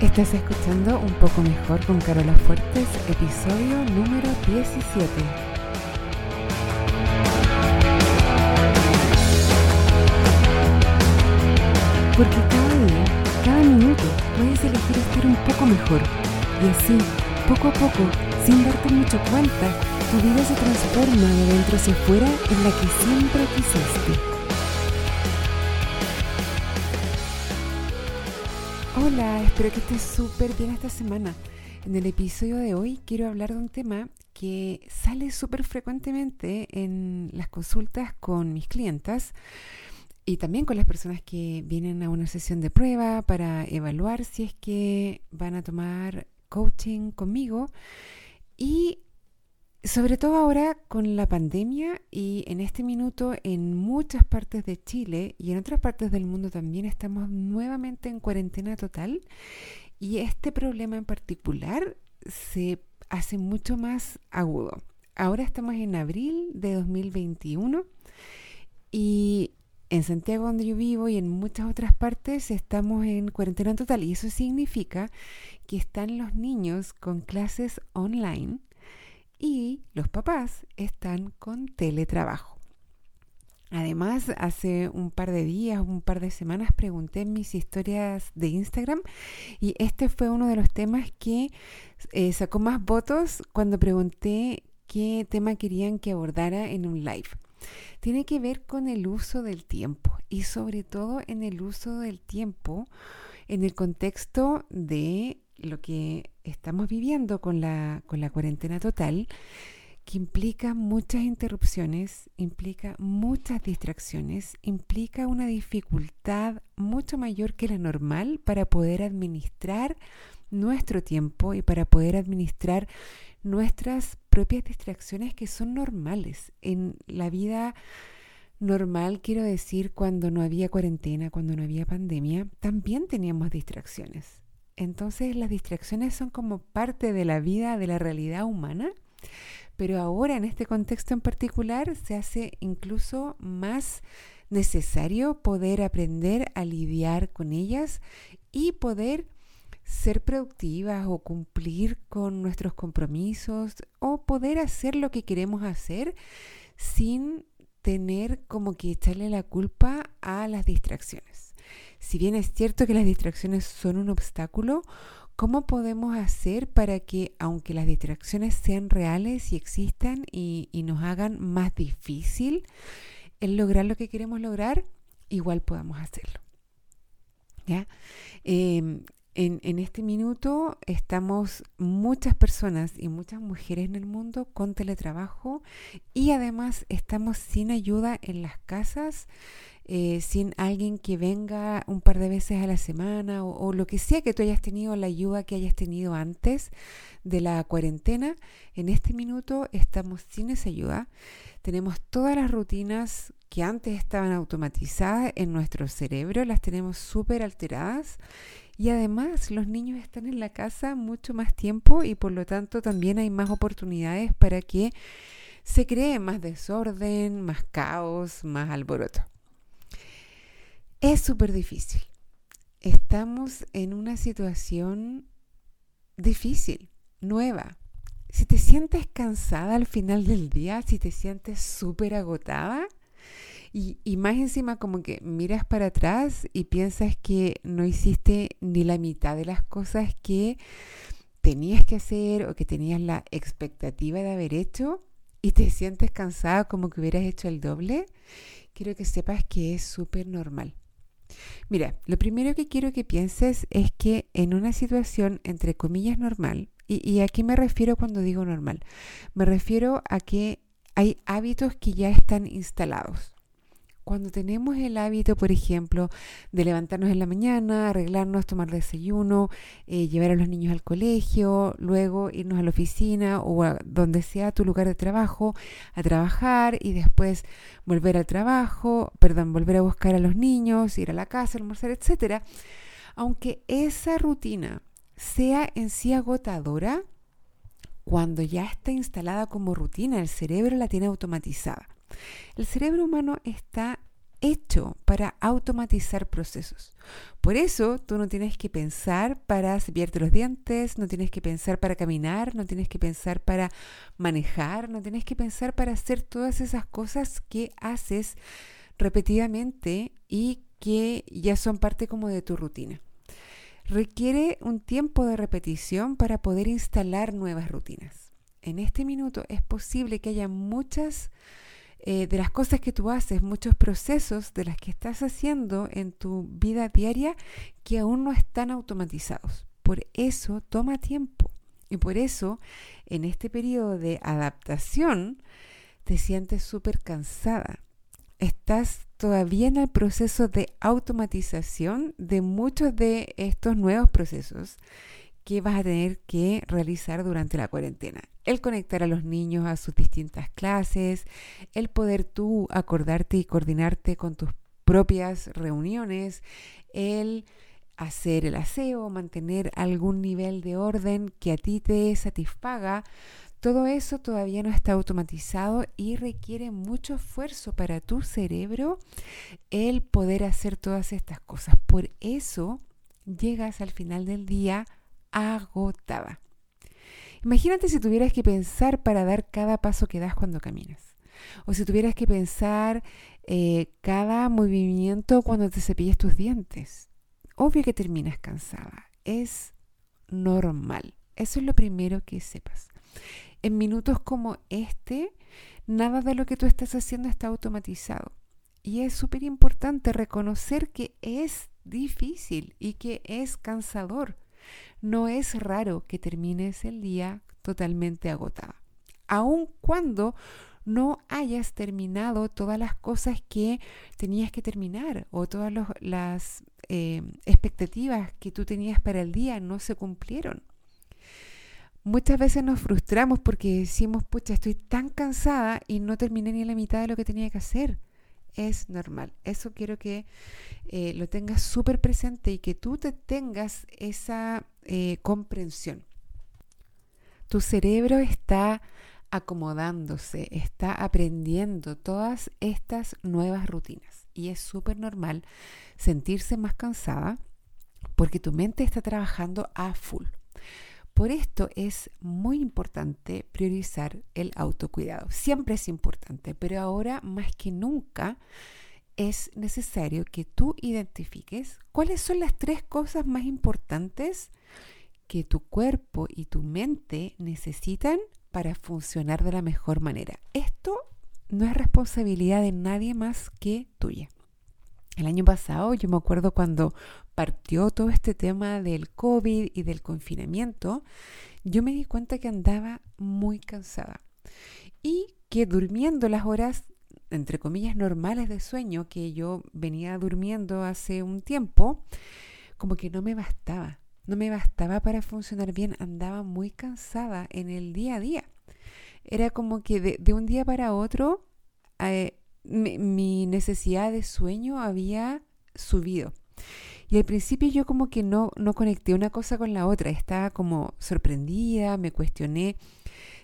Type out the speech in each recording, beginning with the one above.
Estás escuchando Un poco mejor con Carola Fuertes, episodio número 17. Porque cada día, cada minuto, puedes elegir estar un poco mejor. Y así, poco a poco, sin darte mucho cuenta, tu vida se transforma de dentro hacia afuera en la que siempre quisiste. Hola, espero que estés súper bien esta semana. En el episodio de hoy quiero hablar de un tema que sale súper frecuentemente en las consultas con mis clientas y también con las personas que vienen a una sesión de prueba para evaluar si es que van a tomar coaching conmigo. Y sobre todo ahora con la pandemia y en este minuto en muchas partes de Chile y en otras partes del mundo también estamos nuevamente en cuarentena total y este problema en particular se hace mucho más agudo. Ahora estamos en abril de 2021 y en Santiago donde yo vivo y en muchas otras partes estamos en cuarentena total y eso significa que están los niños con clases online y los papás están con teletrabajo. Además, hace un par de días, un par de semanas, pregunté en mis historias de Instagram y este fue uno de los temas que eh, sacó más votos cuando pregunté qué tema querían que abordara en un live. Tiene que ver con el uso del tiempo y sobre todo en el uso del tiempo en el contexto de lo que estamos viviendo con la, con la cuarentena total, que implica muchas interrupciones, implica muchas distracciones, implica una dificultad mucho mayor que la normal para poder administrar nuestro tiempo y para poder administrar nuestras propias distracciones que son normales en la vida normal, quiero decir, cuando no había cuarentena, cuando no había pandemia, también teníamos distracciones. Entonces las distracciones son como parte de la vida, de la realidad humana, pero ahora en este contexto en particular se hace incluso más necesario poder aprender a lidiar con ellas y poder ser productivas o cumplir con nuestros compromisos o poder hacer lo que queremos hacer sin tener como que echarle la culpa a las distracciones si bien es cierto que las distracciones son un obstáculo, ¿cómo podemos hacer para que, aunque las distracciones sean reales y existan y, nos hagan más difícil el lograr lo que queremos lograr, igual podamos hacerlo? ¿Ya? Em, en, este minuto estamos muchas personas y muchas mujeres en el mundo con teletrabajo y además estamos sin ayuda en las casas eh, sin alguien que venga un par de veces a la semana o, lo que sea que tú hayas tenido, la ayuda que hayas tenido antes de la cuarentena, en este minuto estamos sin esa ayuda. Tenemos todas las rutinas que antes estaban automatizadas en nuestro cerebro, las tenemos súper alteradas. Y además los niños están en la casa mucho más tiempo y por lo tanto también hay más oportunidades para que se cree más desorden, más caos, más alboroto. Es súper difícil. Estamos en una situación difícil, nueva. Si te sientes cansada al final del día, si te sientes súper agotada, y, más encima como que miras para atrás y piensas que no hiciste ni la mitad de las cosas que tenías que hacer o que tenías la expectativa de haber hecho y te sientes cansada como que hubieras hecho el doble, quiero que sepas que es súper normal. Mira, lo primero que quiero que pienses es que en una situación entre comillas normal, y, y a qué me refiero cuando digo normal, me refiero a que hay hábitos que ya están instalados. Cuando tenemos el hábito, por ejemplo, de levantarnos en la mañana, arreglarnos, tomar desayuno, eh, llevar a los niños al colegio, luego irnos a la oficina o a donde sea tu lugar de trabajo a trabajar y después volver al trabajo, perdón, volver a buscar a los niños, ir a la casa, almorzar, etcétera. Aunque esa rutina sea en sí agotadora, cuando ya está instalada como rutina, el cerebro la tiene automatizada. El cerebro humano está hecho para automatizar procesos. Por eso tú no tienes que pensar para cepillarte los dientes, no tienes que pensar para caminar, no tienes que pensar para manejar, no tienes que pensar para hacer todas esas cosas que haces repetidamente y que ya son parte como de tu rutina. Requiere un tiempo de repetición para poder instalar nuevas rutinas. En este minuto es posible que haya muchas eh, de las cosas que tú haces, muchos procesos de las que estás haciendo en tu vida diaria que aún no están automatizados. Por eso toma tiempo y por eso en este periodo de adaptación te sientes súper cansada. Estás todavía en el proceso de automatización de muchos de estos nuevos procesos que vas a tener que realizar durante la cuarentena. El conectar a los niños a sus distintas clases, el poder tú acordarte y coordinarte con tus propias reuniones, el hacer el aseo, mantener algún nivel de orden que a ti te satisfaga, todo eso todavía no está automatizado y requiere mucho esfuerzo para tu cerebro el poder hacer todas estas cosas. Por eso llegas al final del día agotada. Imagínate si tuvieras que pensar para dar cada paso que das cuando caminas. O si tuvieras que pensar eh, cada movimiento cuando te cepillas tus dientes. Obvio que terminas cansada. Es normal. Eso es lo primero que sepas. En minutos como este, nada de lo que tú estás haciendo está automatizado. Y es súper importante reconocer que es difícil y que es cansador. No es raro que termines el día totalmente agotada. Aun cuando no hayas terminado todas las cosas que tenías que terminar o todas las eh, expectativas que tú tenías para el día no se cumplieron. Muchas veces nos frustramos porque decimos, pucha, estoy tan cansada y no terminé ni la mitad de lo que tenía que hacer. Es normal. Eso quiero que eh, lo tengas súper presente y que tú te tengas esa eh, comprensión. Tu cerebro está acomodándose, está aprendiendo todas estas nuevas rutinas y es súper normal sentirse más cansada porque tu mente está trabajando a full. Por esto es muy importante priorizar el autocuidado. Siempre es importante, pero ahora más que nunca es necesario que tú identifiques cuáles son las tres cosas más importantes que tu cuerpo y tu mente necesitan para funcionar de la mejor manera. Esto no es responsabilidad de nadie más que tuya. El año pasado yo me acuerdo cuando partió todo este tema del COVID y del confinamiento, yo me di cuenta que andaba muy cansada y que durmiendo las horas, entre comillas, normales de sueño que yo venía durmiendo hace un tiempo, como que no me bastaba, no me bastaba para funcionar bien, andaba muy cansada en el día a día. Era como que de, un día para otro eh, mi, necesidad de sueño había subido. Y al principio yo como que no, no conecté una cosa con la otra, estaba como sorprendida, me cuestioné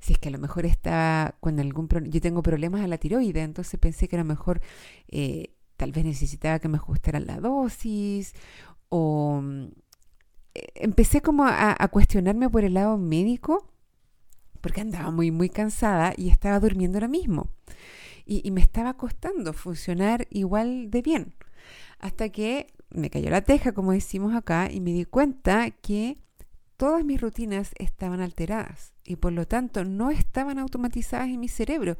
si es que a lo mejor estaba con algún yo tengo problemas a la tiroide, entonces pensé que a lo mejor eh, tal vez necesitaba que me ajustaran la dosis o mm, eh, empecé como a, a, cuestionarme por el lado médico porque andaba muy muy cansada y estaba durmiendo lo mismo y, me estaba costando funcionar igual de bien. Hasta que me cayó la teja, como decimos acá, y me di cuenta que todas mis rutinas estaban alteradas y por lo tanto no estaban automatizadas en mi cerebro.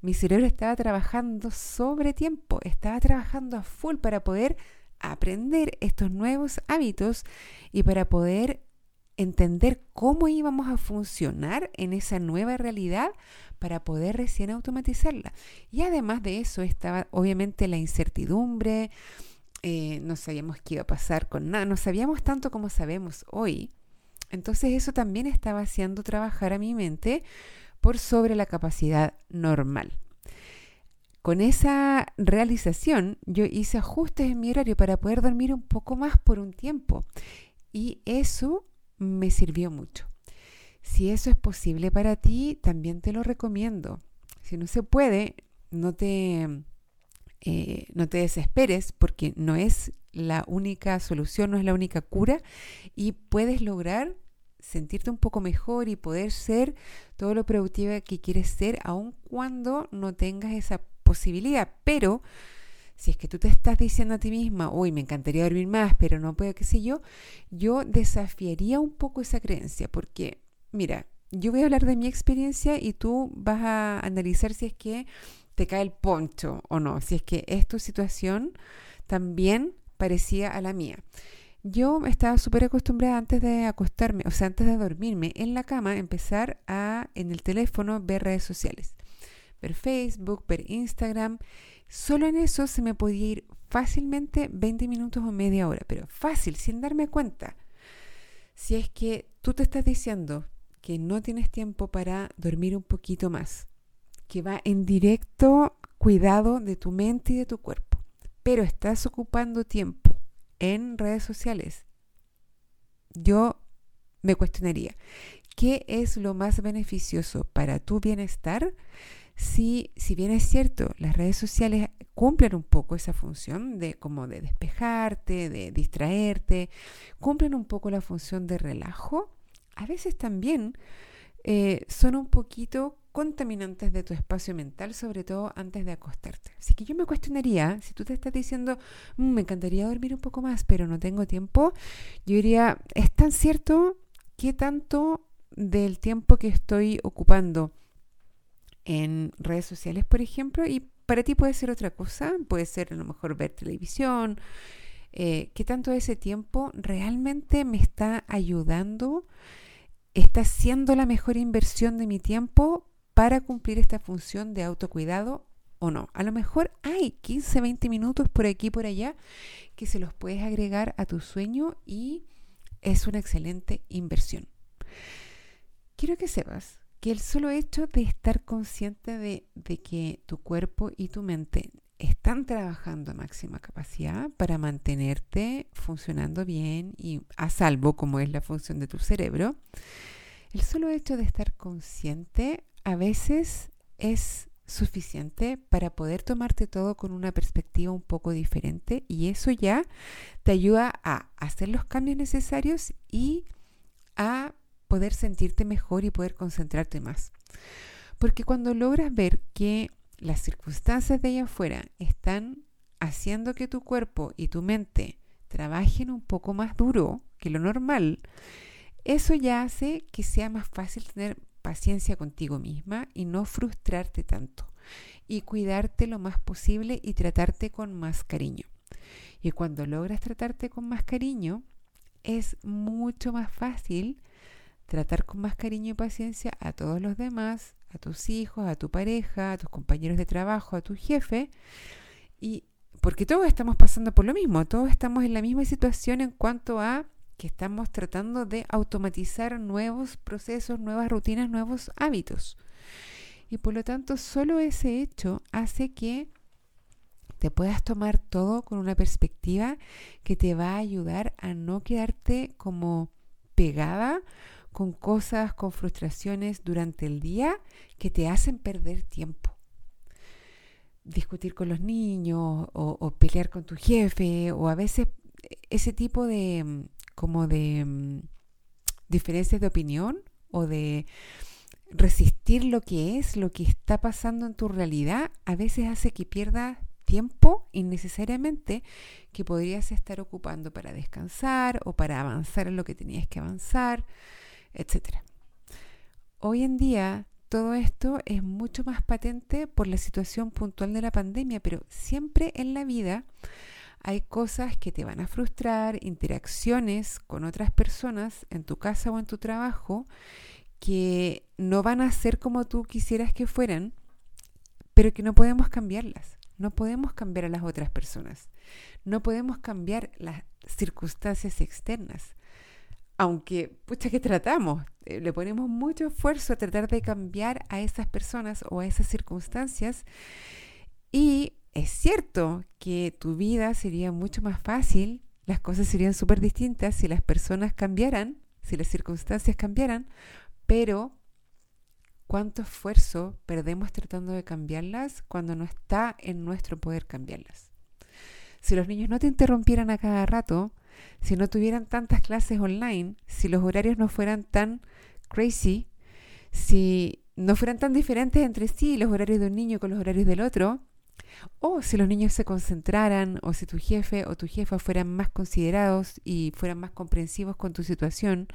Mi cerebro estaba trabajando sobre tiempo, estaba trabajando a full para poder aprender estos nuevos hábitos y para poder entender cómo íbamos a funcionar en esa nueva realidad para poder recién automatizarla. Y además de eso estaba obviamente la incertidumbre, eh, no sabíamos qué iba a pasar con nada, no sabíamos tanto como sabemos hoy. Entonces eso también estaba haciendo trabajar a mi mente por sobre la capacidad normal. Con esa realización yo hice ajustes en mi horario para poder dormir un poco más por un tiempo y eso me sirvió mucho. Si eso es posible para ti, también te lo recomiendo. Si no se puede, no te eh, no te desesperes porque no es la única solución, no es la única cura y puedes lograr sentirte un poco mejor y poder ser todo lo productiva que quieres ser, aun cuando no tengas esa posibilidad. Pero si es que tú te estás diciendo a ti misma, uy, me encantaría dormir más, pero no puedo, qué sé yo, yo desafiaría un poco esa creencia, porque, mira, yo voy a hablar de mi experiencia y tú vas a analizar si es que te cae el poncho o no, si es que es tu situación también parecía a la mía. Yo estaba súper acostumbrada antes de acostarme, o sea, antes de dormirme en la cama, empezar a en el teléfono ver redes sociales, ver Facebook, ver Instagram. Solo en eso se me podía ir fácilmente 20 minutos o media hora, pero fácil, sin darme cuenta. Si es que tú te estás diciendo que no tienes tiempo para dormir un poquito más, que va en directo cuidado de tu mente y de tu cuerpo, pero estás ocupando tiempo en redes sociales, yo me cuestionaría, ¿qué es lo más beneficioso para tu bienestar? Si, si bien es cierto, las redes sociales cumplen un poco esa función de como de despejarte, de distraerte, cumplen un poco la función de relajo, a veces también eh, son un poquito contaminantes de tu espacio mental, sobre todo antes de acostarte. Así que yo me cuestionaría, si tú te estás diciendo, mm, me encantaría dormir un poco más, pero no tengo tiempo, yo diría, ¿es tan cierto qué tanto del tiempo que estoy ocupando en redes sociales, por ejemplo, y para ti puede ser otra cosa, puede ser a lo mejor ver televisión, eh, qué tanto ese tiempo realmente me está ayudando, está siendo la mejor inversión de mi tiempo para cumplir esta función de autocuidado o no. A lo mejor hay 15, 20 minutos por aquí por allá que se los puedes agregar a tu sueño y es una excelente inversión. Quiero que sepas que el solo hecho de estar consciente de, de que tu cuerpo y tu mente están trabajando a máxima capacidad para mantenerte funcionando bien y a salvo como es la función de tu cerebro, el solo hecho de estar consciente a veces es suficiente para poder tomarte todo con una perspectiva un poco diferente y eso ya te ayuda a hacer los cambios necesarios y a poder sentirte mejor y poder concentrarte más. Porque cuando logras ver que las circunstancias de allá afuera están haciendo que tu cuerpo y tu mente trabajen un poco más duro que lo normal, eso ya hace que sea más fácil tener paciencia contigo misma y no frustrarte tanto y cuidarte lo más posible y tratarte con más cariño. Y cuando logras tratarte con más cariño, es mucho más fácil tratar con más cariño y paciencia a todos los demás, a tus hijos, a tu pareja, a tus compañeros de trabajo, a tu jefe. Y porque todos estamos pasando por lo mismo, todos estamos en la misma situación en cuanto a que estamos tratando de automatizar nuevos procesos, nuevas rutinas, nuevos hábitos. Y por lo tanto, solo ese hecho hace que te puedas tomar todo con una perspectiva que te va a ayudar a no quedarte como pegada con cosas, con frustraciones durante el día que te hacen perder tiempo. Discutir con los niños o, o pelear con tu jefe o a veces ese tipo de como de mm, diferencias de opinión o de resistir lo que es, lo que está pasando en tu realidad, a veces hace que pierdas tiempo innecesariamente que podrías estar ocupando para descansar o para avanzar en lo que tenías que avanzar, etc. Hoy en día todo esto es mucho más patente por la situación puntual de la pandemia, pero siempre en la vida hay cosas que te van a frustrar, interacciones con otras personas en tu casa o en tu trabajo que no van a ser como tú quisieras que fueran, pero que no podemos cambiarlas. No podemos cambiar a las otras personas. No podemos cambiar las circunstancias externas. Aunque, pucha, que tratamos, eh, le ponemos mucho esfuerzo a tratar de cambiar a esas personas o a esas circunstancias y es cierto que tu vida sería mucho más fácil, las cosas serían súper distintas si las personas cambiaran, si las circunstancias cambiaran, pero cuánto esfuerzo perdemos tratando de cambiarlas cuando no está en nuestro poder cambiarlas. Si los niños no te interrumpieran a cada rato, si no tuvieran tantas clases online, si los horarios no fueran tan crazy, si no fueran tan diferentes entre sí los horarios de un niño con los horarios del otro, o si los niños se concentraran, o si tu jefe o tu jefa fueran más considerados y fueran más comprensivos con tu situación,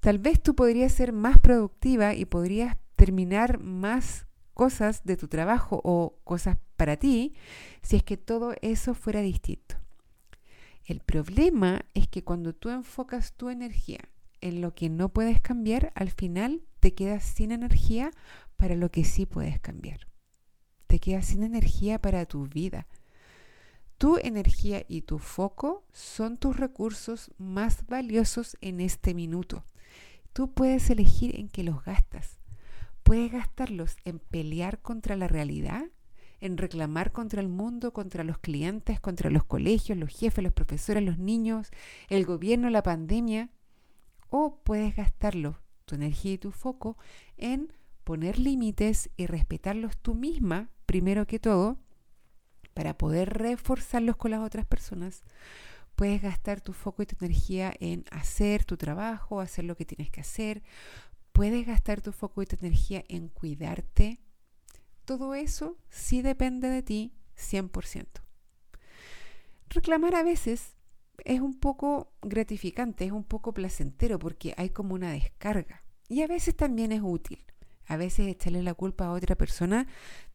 tal vez tú podrías ser más productiva y podrías terminar más cosas de tu trabajo o cosas para ti si es que todo eso fuera distinto. El problema es que cuando tú enfocas tu energía en lo que no puedes cambiar, al final te quedas sin energía para lo que sí puedes cambiar. Te quedas sin energía para tu vida. Tu energía y tu foco son tus recursos más valiosos en este minuto. Tú puedes elegir en qué los gastas. Puedes gastarlos en pelear contra la realidad, en reclamar contra el mundo, contra los clientes, contra los colegios, los jefes, los profesores, los niños, el gobierno, la pandemia. O puedes gastarlo, tu energía y tu foco, en poner límites y respetarlos tú misma, primero que todo, para poder reforzarlos con las otras personas Puedes gastar tu foco y tu energía en hacer tu trabajo, hacer lo que tienes que hacer. Puedes gastar tu foco y tu energía en cuidarte. Todo eso sí depende de ti 100%. Reclamar a veces es un poco gratificante, es un poco placentero porque hay como una descarga. Y a veces también es útil. A veces echarle la culpa a otra persona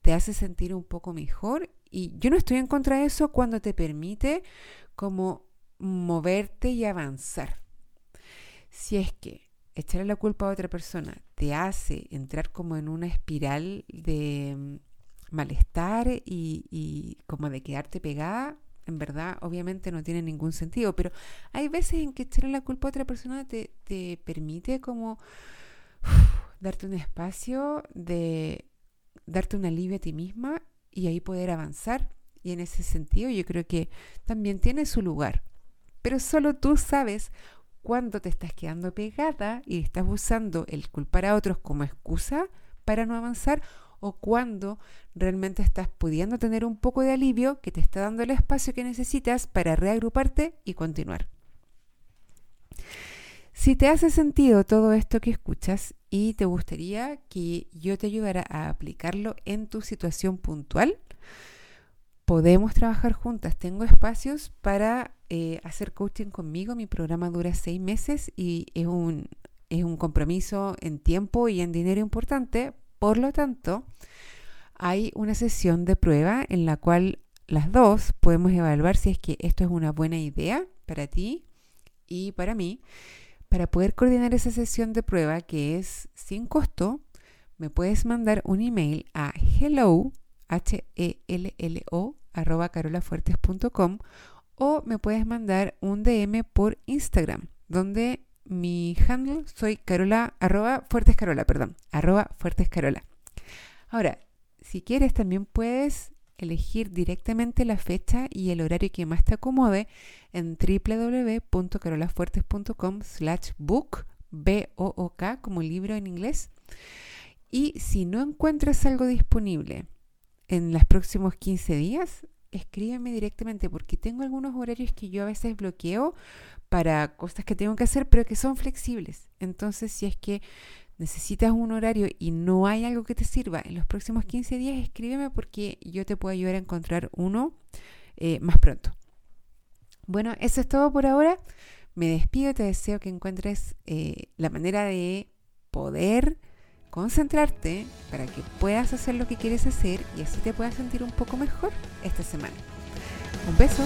te hace sentir un poco mejor y yo no estoy en contra de eso cuando te permite como moverte y avanzar. Si es que echarle la culpa a otra persona te hace entrar como en una espiral de mm, malestar y, como de quedarte pegada, en verdad obviamente no tiene ningún sentido, pero hay veces en que echarle la culpa a otra persona te, te permite como darte un espacio de darte un alivio a ti misma y ahí poder avanzar. Y en ese sentido yo creo que también tiene su lugar pero solo tú sabes cuándo te estás quedando pegada y estás usando el culpar a otros como excusa para no avanzar o cuando realmente estás pudiendo tener un poco de alivio que te está dando el espacio que necesitas para reagruparte y continuar. Si te hace sentido todo esto que escuchas y te gustaría que yo te ayudara a aplicarlo en tu situación puntual, podemos trabajar juntas. Tengo espacios para eh, hacer coaching conmigo. Mi programa dura seis meses y es un, es un compromiso en tiempo y en dinero importante. Por lo tanto, hay una sesión de prueba en la cual las dos podemos evaluar si es que esto es una buena idea para ti y para mí. Para poder coordinar esa sesión de prueba que es sin costo, me puedes mandar un email a hello H-E-L-L-O, arroba carolafuertes.com o me puedes mandar un DM por Instagram, donde mi handle soy carola, arroba fuertescarola, perdón, arroba fuertescarola. Ahora, si quieres también puedes elegir directamente la fecha y el horario que más te acomode en www.carolafuertes.com slash book, B-O-O-K, como libro en inglés. Y si no encuentras algo disponible en los próximos 15 días, escríbeme directamente porque tengo algunos horarios que yo a veces bloqueo para cosas que tengo que hacer, pero que son flexibles. Entonces, si es que necesitas un horario y no hay algo que te sirva en los próximos 15 días, escríbeme porque yo te puedo ayudar a encontrar uno eh, más pronto. Bueno, eso es todo por ahora. Me despido, te deseo que encuentres eh, la manera de poder concentrarte para que puedas hacer lo que quieres hacer y así te puedas sentir un poco mejor esta semana. Un beso.